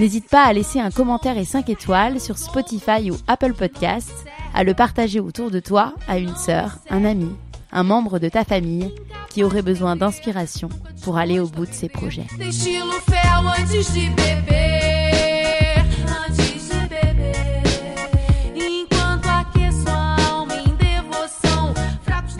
n'hésite pas à laisser un commentaire et 5 étoiles sur Spotify ou Apple Podcasts, à le partager autour de toi à une sœur, un ami, un membre de ta famille qui aurait besoin d'inspiration pour aller au bout de ses projets.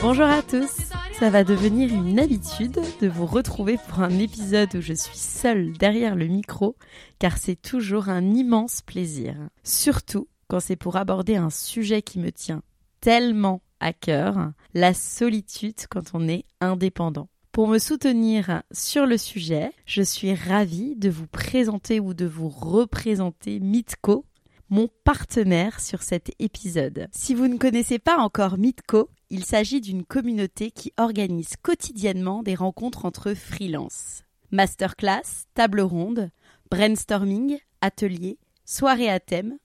Bonjour à tous, ça va devenir une habitude de vous retrouver pour un épisode où je suis seule derrière le micro, car c'est toujours un immense plaisir. Surtout quand c'est pour aborder un sujet qui me tient tellement à cœur, la solitude quand on est indépendant. Pour me soutenir sur le sujet, je suis ravie de vous présenter ou de vous représenter Mitko, mon partenaire sur cet épisode. Si vous ne connaissez pas encore Mitko, il s'agit d'une communauté qui organise quotidiennement des rencontres entre freelance. Masterclass, table ronde, brainstorming, atelier, soirée à thème.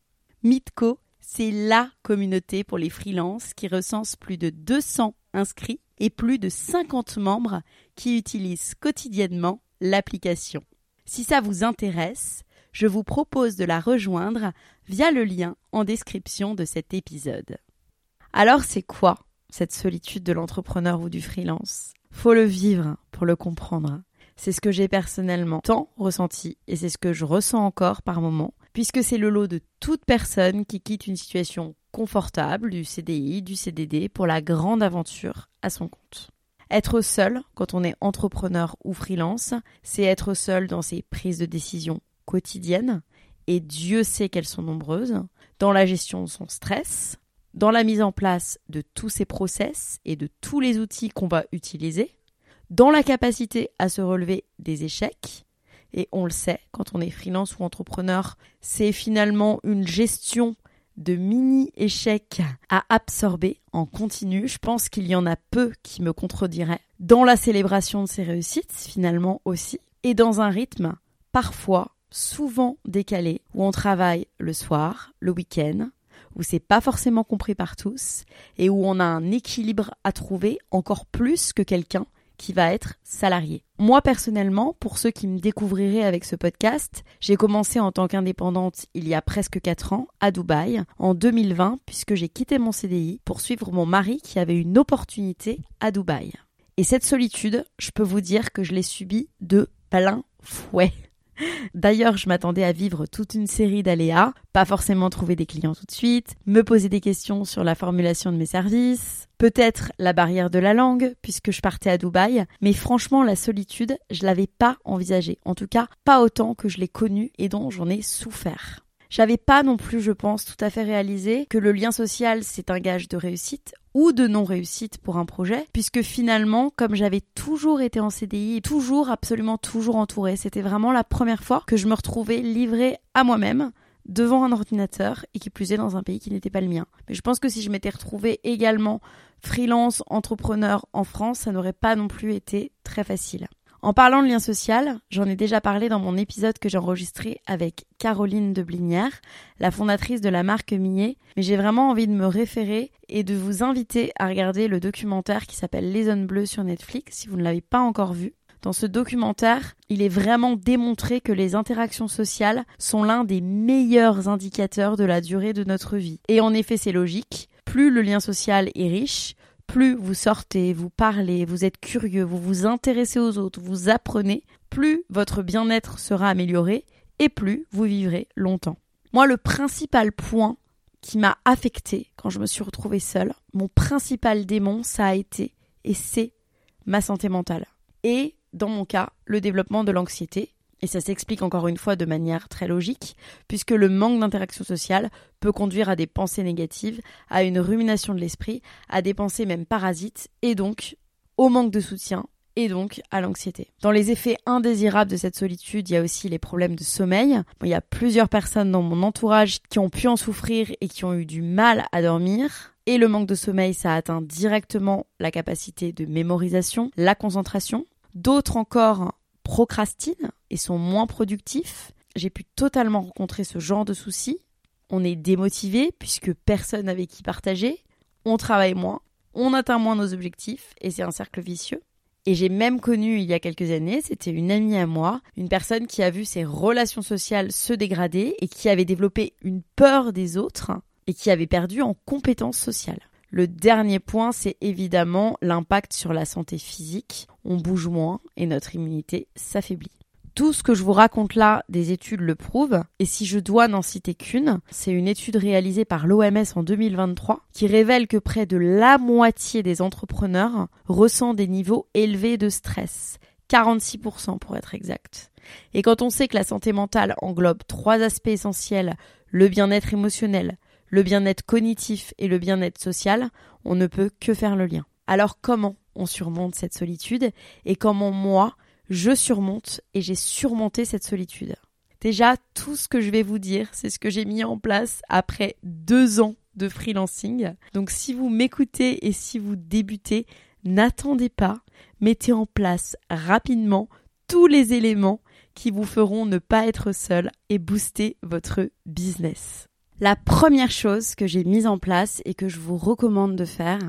Mitco, c'est la communauté pour les freelances qui recense plus de 200 inscrits et plus de 50 membres qui utilisent quotidiennement l'application. Si ça vous intéresse, je vous propose de la rejoindre via le lien en description de cet épisode. Alors c'est quoi cette solitude de l'entrepreneur ou du freelance. Faut le vivre pour le comprendre. C'est ce que j'ai personnellement tant ressenti et c'est ce que je ressens encore par moments, puisque c'est le lot de toute personne qui quitte une situation confortable, du CDI, du CDD, pour la grande aventure à son compte. Être seul quand on est entrepreneur ou freelance, c'est être seul dans ses prises de décision quotidiennes, et Dieu sait qu'elles sont nombreuses, dans la gestion de son stress, dans la mise en place de tous ces process et de tous les outils qu'on va utiliser, dans la capacité à se relever des échecs. Et on le sait, quand on est freelance ou entrepreneur, c'est finalement une gestion de mini-échecs à absorber en continu. Je pense qu'il y en a peu qui me contrediraient. Dans la célébration de ces réussites, finalement aussi, et dans un rythme parfois souvent décalé, où on travaille le soir, le week-end, où c'est pas forcément compris par tous et où on a un équilibre à trouver encore plus que quelqu'un qui va être salarié. Moi personnellement, pour ceux qui me découvriraient avec ce podcast, j'ai commencé en tant qu'indépendante il y a presque 4 ans à Dubaï en 2020 puisque j'ai quitté mon CDI pour suivre mon mari qui avait une opportunité à Dubaï. Et cette solitude, je peux vous dire que je l'ai subie de plein fouet. D'ailleurs, je m'attendais à vivre toute une série d'aléas, pas forcément trouver des clients tout de suite, me poser des questions sur la formulation de mes services, peut-être la barrière de la langue, puisque je partais à Dubaï, mais franchement, la solitude, je l'avais pas envisagée. En tout cas, pas autant que je l'ai connue et dont j'en ai souffert. J'avais pas non plus, je pense, tout à fait réalisé que le lien social, c'est un gage de réussite ou de non-réussite pour un projet, puisque finalement, comme j'avais toujours été en CDI, toujours, absolument toujours entourée, c'était vraiment la première fois que je me retrouvais livrée à moi-même devant un ordinateur et qui plus est dans un pays qui n'était pas le mien. Mais je pense que si je m'étais retrouvée également freelance, entrepreneur en France, ça n'aurait pas non plus été très facile. En parlant de lien social, j'en ai déjà parlé dans mon épisode que j'ai enregistré avec Caroline de Blinière, la fondatrice de la marque Millet, mais j'ai vraiment envie de me référer et de vous inviter à regarder le documentaire qui s'appelle Les Zones Bleues sur Netflix si vous ne l'avez pas encore vu. Dans ce documentaire, il est vraiment démontré que les interactions sociales sont l'un des meilleurs indicateurs de la durée de notre vie. Et en effet, c'est logique. Plus le lien social est riche, plus vous sortez, vous parlez, vous êtes curieux, vous vous intéressez aux autres, vous apprenez, plus votre bien-être sera amélioré et plus vous vivrez longtemps. Moi, le principal point qui m'a affecté quand je me suis retrouvée seule, mon principal démon, ça a été et c'est ma santé mentale. Et dans mon cas, le développement de l'anxiété et ça s'explique encore une fois de manière très logique, puisque le manque d'interaction sociale peut conduire à des pensées négatives, à une rumination de l'esprit, à des pensées même parasites, et donc au manque de soutien, et donc à l'anxiété. Dans les effets indésirables de cette solitude, il y a aussi les problèmes de sommeil. il y a plusieurs personnes dans mon entourage qui ont pu en souffrir et qui ont eu du mal à dormir. Et le manque de sommeil, ça atteint directement la capacité de mémorisation, la concentration. D'autres encore procrastinent et sont moins productifs. J'ai pu totalement rencontrer ce genre de soucis. On est démotivé puisque personne avec qui partager. On travaille moins, on atteint moins nos objectifs et c'est un cercle vicieux. Et j'ai même connu il y a quelques années, c'était une amie à moi, une personne qui a vu ses relations sociales se dégrader et qui avait développé une peur des autres et qui avait perdu en compétences sociales. Le dernier point, c'est évidemment l'impact sur la santé physique. On bouge moins et notre immunité s'affaiblit. Tout ce que je vous raconte là, des études le prouvent, et si je dois n'en citer qu'une, c'est une étude réalisée par l'OMS en 2023 qui révèle que près de la moitié des entrepreneurs ressent des niveaux élevés de stress, 46% pour être exact. Et quand on sait que la santé mentale englobe trois aspects essentiels, le bien-être émotionnel, le bien-être cognitif et le bien-être social, on ne peut que faire le lien. Alors comment on surmonte cette solitude et comment moi, je surmonte et j'ai surmonté cette solitude Déjà, tout ce que je vais vous dire, c'est ce que j'ai mis en place après deux ans de freelancing. Donc si vous m'écoutez et si vous débutez, n'attendez pas, mettez en place rapidement tous les éléments qui vous feront ne pas être seul et booster votre business. La première chose que j'ai mise en place et que je vous recommande de faire,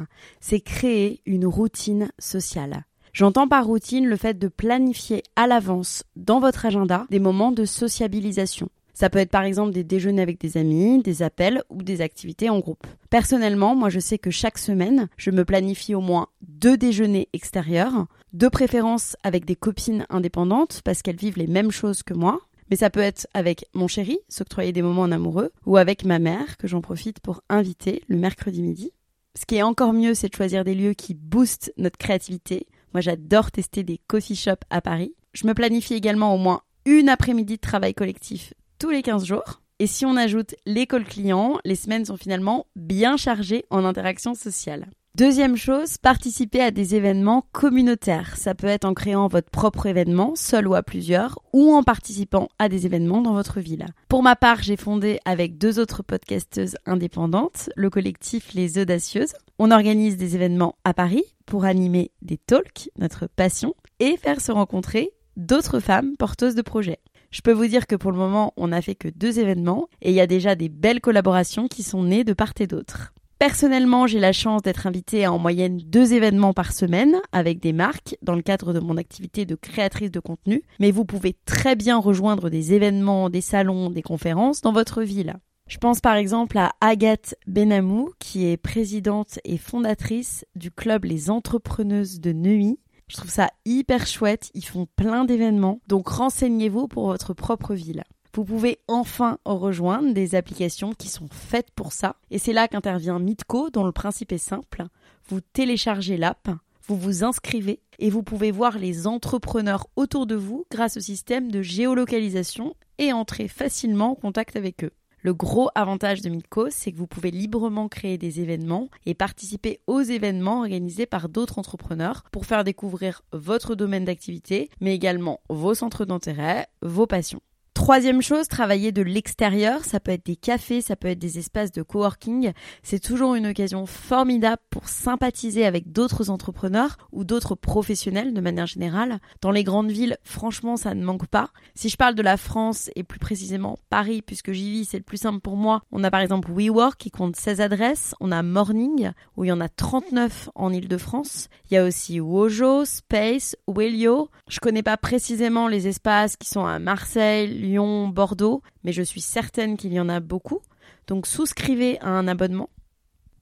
c'est créer une routine sociale. J'entends par routine le fait de planifier à l'avance dans votre agenda des moments de sociabilisation. Ça peut être par exemple des déjeuners avec des amis, des appels ou des activités en groupe. Personnellement, moi je sais que chaque semaine, je me planifie au moins deux déjeuners extérieurs, de préférence avec des copines indépendantes parce qu'elles vivent les mêmes choses que moi, mais ça peut être avec mon chéri, s'octroyer des moments en amoureux, ou avec ma mère, que j'en profite pour inviter le mercredi midi. Ce qui est encore mieux, c'est de choisir des lieux qui boostent notre créativité. Moi, j'adore tester des coffee shops à Paris. Je me planifie également au moins une après-midi de travail collectif tous les 15 jours. Et si on ajoute l'école client, les semaines sont finalement bien chargées en interactions sociales. Deuxième chose, participer à des événements communautaires. Ça peut être en créant votre propre événement, seul ou à plusieurs, ou en participant à des événements dans votre ville. Pour ma part, j'ai fondé avec deux autres podcasteuses indépendantes le collectif Les Audacieuses. On organise des événements à Paris pour animer des talks, notre passion, et faire se rencontrer d'autres femmes porteuses de projets. Je peux vous dire que pour le moment, on n'a fait que deux événements et il y a déjà des belles collaborations qui sont nées de part et d'autre. Personnellement, j'ai la chance d'être invitée à en moyenne deux événements par semaine avec des marques dans le cadre de mon activité de créatrice de contenu, mais vous pouvez très bien rejoindre des événements, des salons, des conférences dans votre ville. Je pense par exemple à Agathe Benamou, qui est présidente et fondatrice du club Les Entrepreneuses de Neuilly. Je trouve ça hyper chouette, ils font plein d'événements, donc renseignez-vous pour votre propre ville. Vous pouvez enfin rejoindre des applications qui sont faites pour ça. Et c'est là qu'intervient Mitco, dont le principe est simple. Vous téléchargez l'app, vous vous inscrivez et vous pouvez voir les entrepreneurs autour de vous grâce au système de géolocalisation et entrer facilement en contact avec eux. Le gros avantage de Mitco, c'est que vous pouvez librement créer des événements et participer aux événements organisés par d'autres entrepreneurs pour faire découvrir votre domaine d'activité, mais également vos centres d'intérêt, vos passions. Troisième chose, travailler de l'extérieur, ça peut être des cafés, ça peut être des espaces de coworking. C'est toujours une occasion formidable pour sympathiser avec d'autres entrepreneurs ou d'autres professionnels de manière générale. Dans les grandes villes, franchement, ça ne manque pas. Si je parle de la France et plus précisément Paris, puisque j'y vis, c'est le plus simple pour moi. On a par exemple WeWork qui compte 16 adresses. On a Morning où il y en a 39 en Ile-de-France. Il y a aussi Wojo, Space, Wellio. Je connais pas précisément les espaces qui sont à Marseille, Lyon, Bordeaux, mais je suis certaine qu'il y en a beaucoup. Donc souscrivez à un abonnement.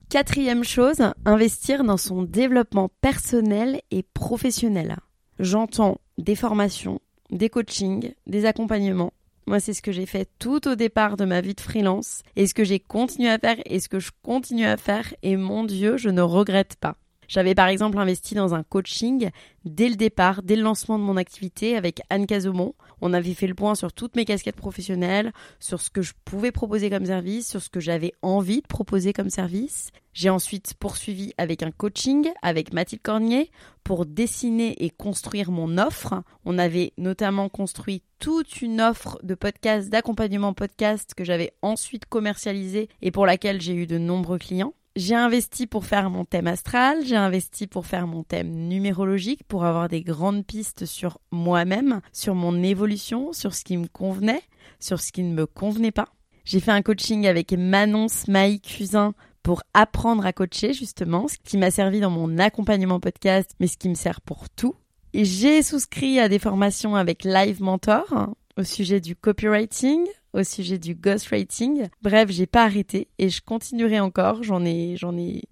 Quatrième chose, investir dans son développement personnel et professionnel. J'entends des formations, des coachings, des accompagnements. Moi, c'est ce que j'ai fait tout au départ de ma vie de freelance et ce que j'ai continué à faire et ce que je continue à faire et mon Dieu, je ne regrette pas. J'avais par exemple investi dans un coaching dès le départ, dès le lancement de mon activité avec Anne Casomont. On avait fait le point sur toutes mes casquettes professionnelles, sur ce que je pouvais proposer comme service, sur ce que j'avais envie de proposer comme service. J'ai ensuite poursuivi avec un coaching avec Mathilde Cornier pour dessiner et construire mon offre. On avait notamment construit toute une offre de podcast, d'accompagnement podcast que j'avais ensuite commercialisé et pour laquelle j'ai eu de nombreux clients. J'ai investi pour faire mon thème astral, j'ai investi pour faire mon thème numérologique, pour avoir des grandes pistes sur moi-même, sur mon évolution, sur ce qui me convenait, sur ce qui ne me convenait pas. J'ai fait un coaching avec Manon Smaï Cusin pour apprendre à coacher justement, ce qui m'a servi dans mon accompagnement podcast, mais ce qui me sert pour tout. Et j'ai souscrit à des formations avec Live Mentor au sujet du copywriting, au sujet du ghostwriting. Bref, j'ai pas arrêté et je continuerai encore. J'en ai, j'en ai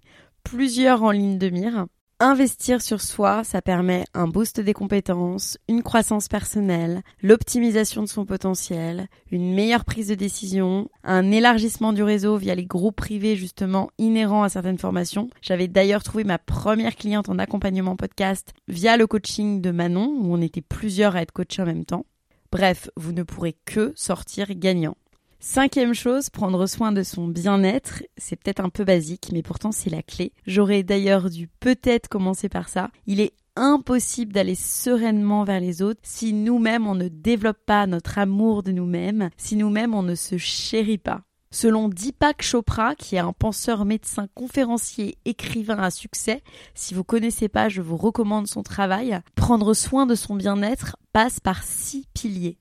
plusieurs en ligne de mire. Investir sur soi, ça permet un boost des compétences, une croissance personnelle, l'optimisation de son potentiel, une meilleure prise de décision, un élargissement du réseau via les groupes privés justement inhérents à certaines formations. J'avais d'ailleurs trouvé ma première cliente en accompagnement podcast via le coaching de Manon où on était plusieurs à être coachés en même temps. Bref, vous ne pourrez que sortir gagnant. Cinquième chose, prendre soin de son bien-être. C'est peut-être un peu basique, mais pourtant c'est la clé. J'aurais d'ailleurs dû peut-être commencer par ça. Il est impossible d'aller sereinement vers les autres si nous-mêmes on ne développe pas notre amour de nous-mêmes, si nous-mêmes on ne se chérit pas. Selon Deepak Chopra, qui est un penseur, médecin, conférencier, écrivain à succès, si vous connaissez pas, je vous recommande son travail. Prendre soin de son bien-être passe par six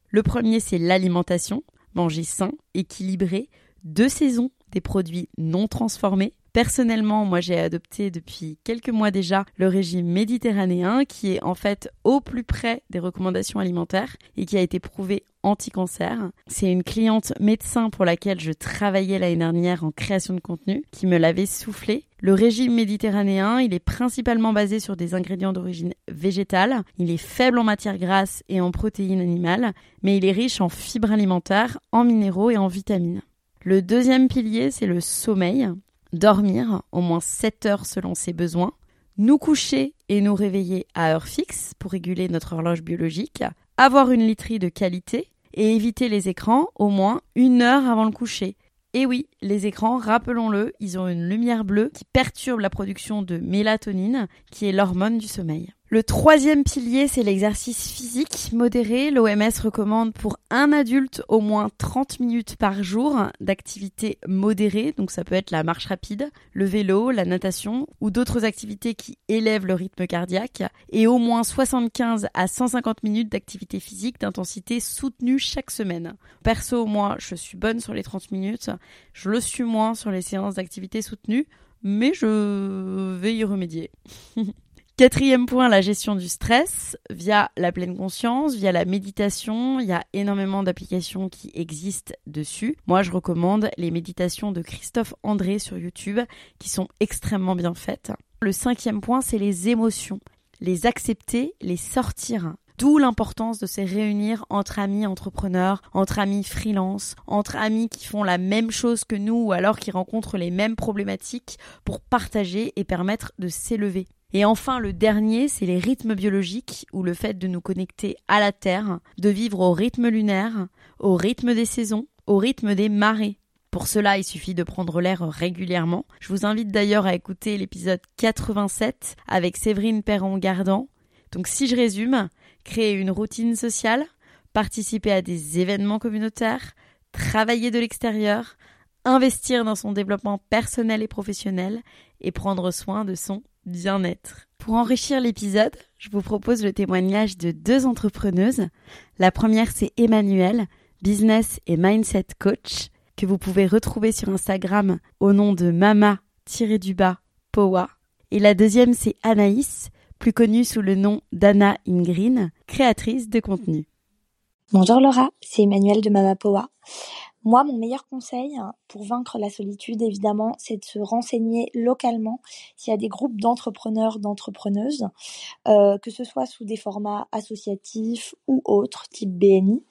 Le premier, c'est l'alimentation. Manger sain, équilibré, deux saisons, des produits non transformés, Personnellement, moi j'ai adopté depuis quelques mois déjà le régime méditerranéen qui est en fait au plus près des recommandations alimentaires et qui a été prouvé anti-cancer. C'est une cliente médecin pour laquelle je travaillais l'année dernière en création de contenu qui me l'avait soufflé. Le régime méditerranéen, il est principalement basé sur des ingrédients d'origine végétale. Il est faible en matière grasse et en protéines animales, mais il est riche en fibres alimentaires, en minéraux et en vitamines. Le deuxième pilier, c'est le sommeil dormir au moins 7 heures selon ses besoins, nous coucher et nous réveiller à heure fixe pour réguler notre horloge biologique, avoir une literie de qualité et éviter les écrans au moins une heure avant le coucher. Et oui, les écrans, rappelons-le, ils ont une lumière bleue qui perturbe la production de mélatonine, qui est l'hormone du sommeil. Le troisième pilier, c'est l'exercice physique modéré. L'OMS recommande pour un adulte au moins 30 minutes par jour d'activité modérée. Donc ça peut être la marche rapide, le vélo, la natation ou d'autres activités qui élèvent le rythme cardiaque. Et au moins 75 à 150 minutes d'activité physique d'intensité soutenue chaque semaine. Perso, moi, je suis bonne sur les 30 minutes. Je le suis moins sur les séances d'activité soutenue. Mais je vais y remédier. Quatrième point, la gestion du stress via la pleine conscience, via la méditation. Il y a énormément d'applications qui existent dessus. Moi, je recommande les méditations de Christophe André sur YouTube qui sont extrêmement bien faites. Le cinquième point, c'est les émotions. Les accepter, les sortir. D'où l'importance de se réunir entre amis entrepreneurs, entre amis freelance, entre amis qui font la même chose que nous ou alors qui rencontrent les mêmes problématiques pour partager et permettre de s'élever. Et enfin, le dernier, c'est les rythmes biologiques ou le fait de nous connecter à la Terre, de vivre au rythme lunaire, au rythme des saisons, au rythme des marées. Pour cela, il suffit de prendre l'air régulièrement. Je vous invite d'ailleurs à écouter l'épisode 87 avec Séverine Perron-Gardan. Donc si je résume, créer une routine sociale, participer à des événements communautaires, travailler de l'extérieur, investir dans son développement personnel et professionnel et prendre soin de son bien-être. Pour enrichir l'épisode, je vous propose le témoignage de deux entrepreneuses. La première, c'est Emmanuelle, business et mindset coach, que vous pouvez retrouver sur Instagram au nom de mama-du-bas Powa. Et la deuxième, c'est Anaïs, plus connue sous le nom d'Anna Ingreen, créatrice de contenu. Bonjour Laura, c'est Emmanuel de Mama Powa. Moi, mon meilleur conseil pour vaincre la solitude, évidemment, c'est de se renseigner localement s'il y a des groupes d'entrepreneurs, d'entrepreneuses, euh, que ce soit sous des formats associatifs ou autres, type BNI.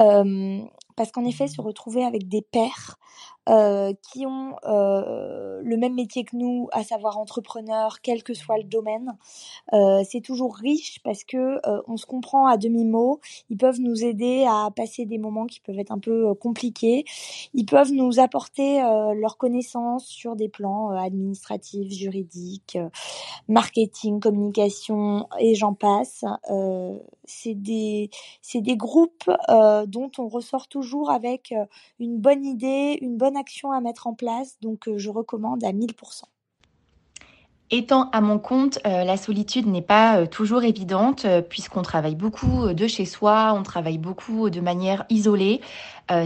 Euh, parce qu'en effet, se retrouver avec des pairs qui ont euh, le même métier que nous, à savoir entrepreneurs, quel que soit le domaine. Euh, c'est toujours riche parce que on se comprend à demi mot. Ils peuvent nous aider à passer des moments qui peuvent être un peu compliqués. Ils peuvent nous apporter leurs connaissances sur des plans administratifs, juridiques, marketing, communication et j'en passe. c'est des c'est des groupes dont on ressort toujours avec une bonne idée, une bonne action à mettre en place, donc euh, je recommande à 1000%. Étant à mon compte, euh, la solitude n'est pas euh, toujours évidente puisqu'on travaille beaucoup de chez soi, on travaille beaucoup de manière isolée.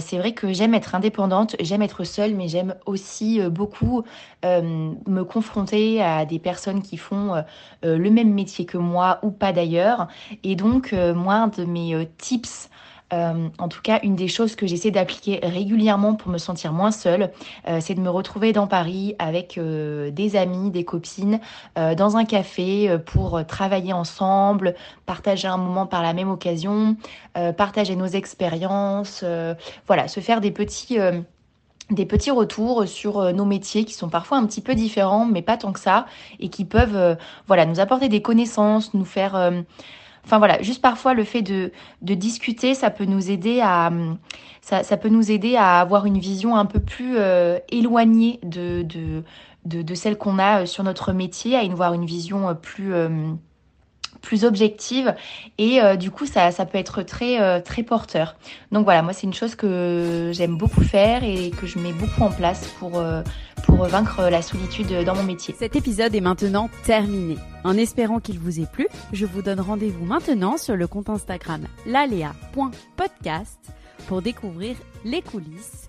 c'est vrai que j'aime être indépendante, j'aime être seule, mais j'aime aussi beaucoup me confronter à des personnes qui font le même métier que moi ou pas d'ailleurs. Et donc, moi, de mes tips euh, en tout cas, une des choses que j'essaie d'appliquer régulièrement pour me sentir moins seule, euh, c'est de me retrouver dans Paris avec euh, des amis, des copines, dans un café pour travailler ensemble, partager un moment par la même occasion, partager nos expériences, voilà, se faire des petits des petits retours sur nos métiers qui sont parfois un petit peu différents, mais pas tant que ça, et qui peuvent voilà, nous apporter des connaissances, nous faire Enfin voilà, juste parfois le fait de, discuter, ça peut nous aider à ça, peut nous aider à avoir une vision un peu plus euh, éloignée de, celle qu'on a euh, sur notre métier, à une voir une vision euh, plus plus objective et du coup ça, ça peut être très très porteur. Donc voilà, moi c'est une chose que j'aime beaucoup faire et que je mets beaucoup en place pour pour vaincre la solitude dans mon métier. Cet épisode est maintenant terminé. En espérant qu'il vous ait plu, je vous donne rendez-vous maintenant sur le compte Instagram lalea.podcast pour découvrir les coulisses.